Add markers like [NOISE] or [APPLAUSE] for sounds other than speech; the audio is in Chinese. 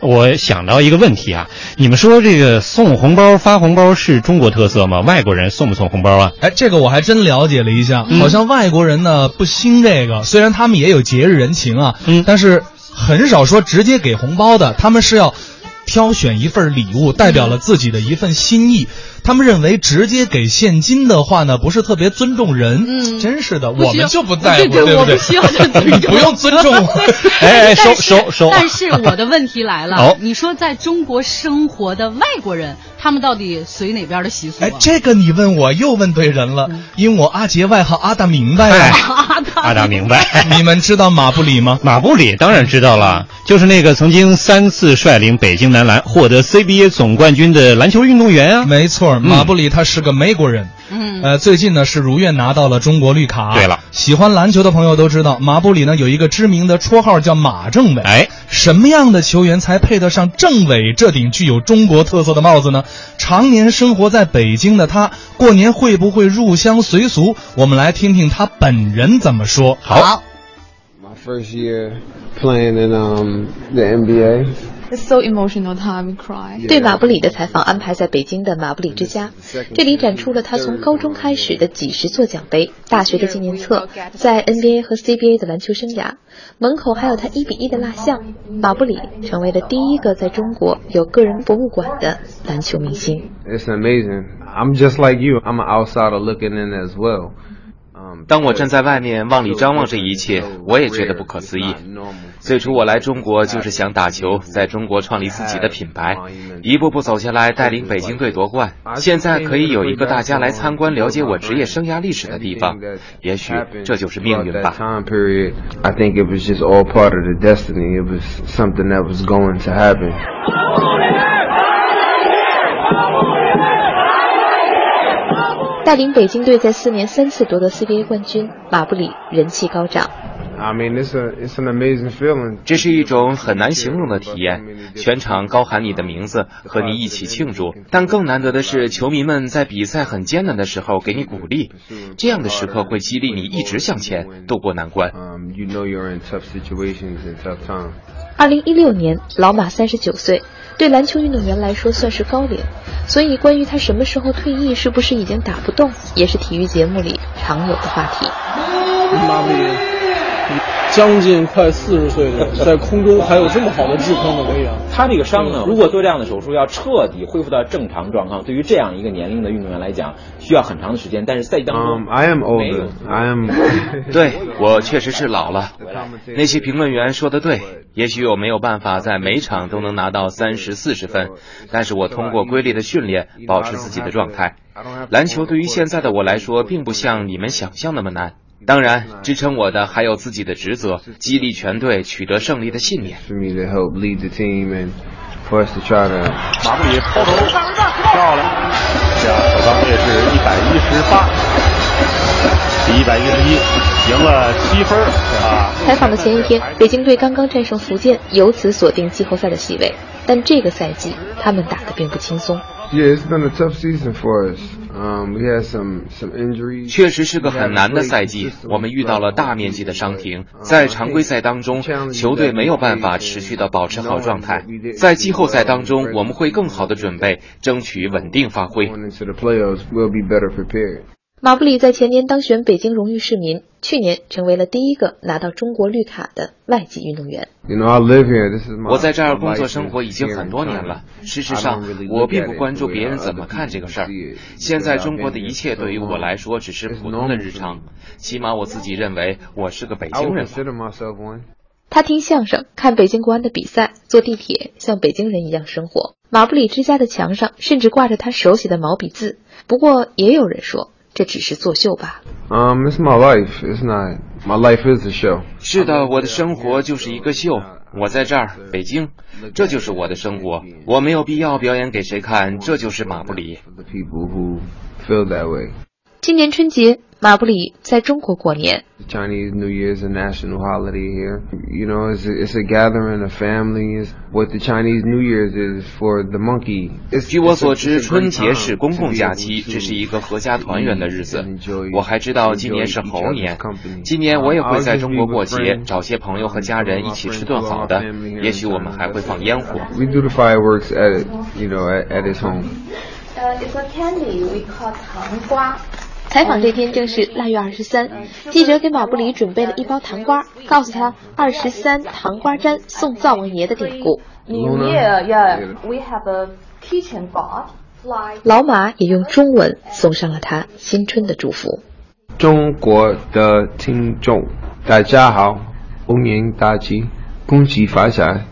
我想到一个问题啊，你们说这个送红包、发红包是中国特色吗？外国人送不送红包啊？哎，这个我还真了解了一下，好像外国人呢不兴这个，虽然他们也有节日人情啊，嗯但是很少说直接给红包的，他们是要挑选一份礼物，代表了自己的一份心意。他们认为直接给现金的话呢，不是特别尊重人。嗯真是的，我们就不在乎，对对不对？我不需要尊重 [LAUGHS] 不用尊重我。哎 [LAUGHS] 哎，收收收！但是我的问题来了，哦你说在中国生活的外国人，他们到底随哪边的习俗、啊？哎，这个你问我又问对人了，因为我阿杰外号阿大明白哎啊。[LAUGHS] 阿达明白。你们知道马布里吗？马布里当然知道了，就是那个曾经三次率领北京男篮获得 CBA 总冠军的篮球运动员啊。没错，马布里他是个美国人。嗯，呃，最近呢是如愿拿到了中国绿卡。对了，喜欢篮球的朋友都知道，马布里呢有一个知名的绰号叫马政委。哎，什么样的球员才配得上政委这顶具有中国特色的帽子呢？常年生活在北京的他，过年会不会入乡随俗？我们来听听他本人怎么说。好 first year playing in um, the NBA. It's so emotional time, cry. 对马布里的采访安排在北京的马布里之家，这里展出了他从高中开始的几十座奖杯、大学的纪念册，在 NBA 和 CBA 的篮球生涯。门口还有他一比一的蜡像。马布里成为了第一个在中国有个人博物馆的篮球明星。It's amazing. I'm just like you. I'm an outsider looking in as well. 当我站在外面往里张望这一切，我也觉得不可思议。最初我来中国就是想打球，在中国创立自己的品牌，一步步走下来，带领北京队夺冠。现在可以有一个大家来参观、了解我职业生涯历史的地方，也许这就是命运吧。带领北京队在四年三次夺得 CBA 冠军，马布里人气高涨。I mean, it's a it's an amazing feeling. 这是一种很难形容的体验，全场高喊你的名字，和你一起庆祝。但更难得的是，球迷们在比赛很艰难的时候给你鼓励，这样的时刻会激励你一直向前，渡过难关。Um, you know you're in tough situations and tough times. 二零一六年，老马三十九岁，对篮球运动员来说算是高龄，所以关于他什么时候退役，是不是已经打不动，也是体育节目里常有的话题。将近快四十岁的人，在空中还有这么好的制空的威扬。他这个伤呢，如果做这样的手术要彻底恢复到正常状况，对于这样一个年龄的运动员来讲，需要很长的时间。但是赛季当中 Um, I am older. I am. [LAUGHS] 对我确实是老了。那些评论员说的对，也许我没有办法在每场都能拿到三十四十分，但是我通过规律的训练保持自己的状态。篮球对于现在的我来说，并不像你们想象那么难。当然，支撑我的还有自己的职责，激励全队取得胜利的信念。马布里抛投漂亮，这样首钢队是一百一十八，比一百一十一赢了七分啊。采访的前一天，北京队刚刚战胜福建，由此锁定季后赛的席位。但这个赛季，他们打得并不轻松。Yeah, it's been a tough season for us. Um. 确实是个很难的赛季，我们遇到了大面积的伤停，在常规赛当中，球队没有办法持续的保持好状态。在季后赛当中，我们会更好的准备，争取稳定发挥。马布里在前年当选北京荣誉市民去年成为了第一个拿到中国绿卡的外籍运动员。[LAUGHS] 我在这儿工作生活已经很多年了事实上我并不关注别人怎么看这个事儿。现在中国的一切对于我来说只是普通的日常起码我自己认为我是个北京人他听相声看北京国安的比赛坐地铁像北京人一样生活。马布里之家的墙上甚至挂着他手写的毛笔字。不过也有人说这只是作秀吧。Um, it's my life, isn't it? My life is a show. 是的，我的生活就是一个秀。我在这儿，北京，这就是我的生活。我没有必要表演给谁看，这就是马布里。今年春节，马布里在中国过年。Chinese New Year is a national holiday here. You know, it's a, it's a gathering of families. What the Chinese New Year's is for the monkey. It's, 据我所知，春节是公共假期，这是一个合家团圆的日子。我还知道今年是猴年今年我也会在中国过节，找些朋友和家人一起吃顿好的，也许我们还会放烟火。We do the fireworks at, you know, at, at his home. It's a candy we call 糖瓜。采访这天正是腊月二十三，记者给马布里准备了一包糖瓜，告诉他“二十三糖瓜粘送灶王爷”的典故。New Year, yeah, we have a kitchen god. 老马也用中文送上了他新春的祝福。中国的听众，大家好，龙年大吉，恭喜发财，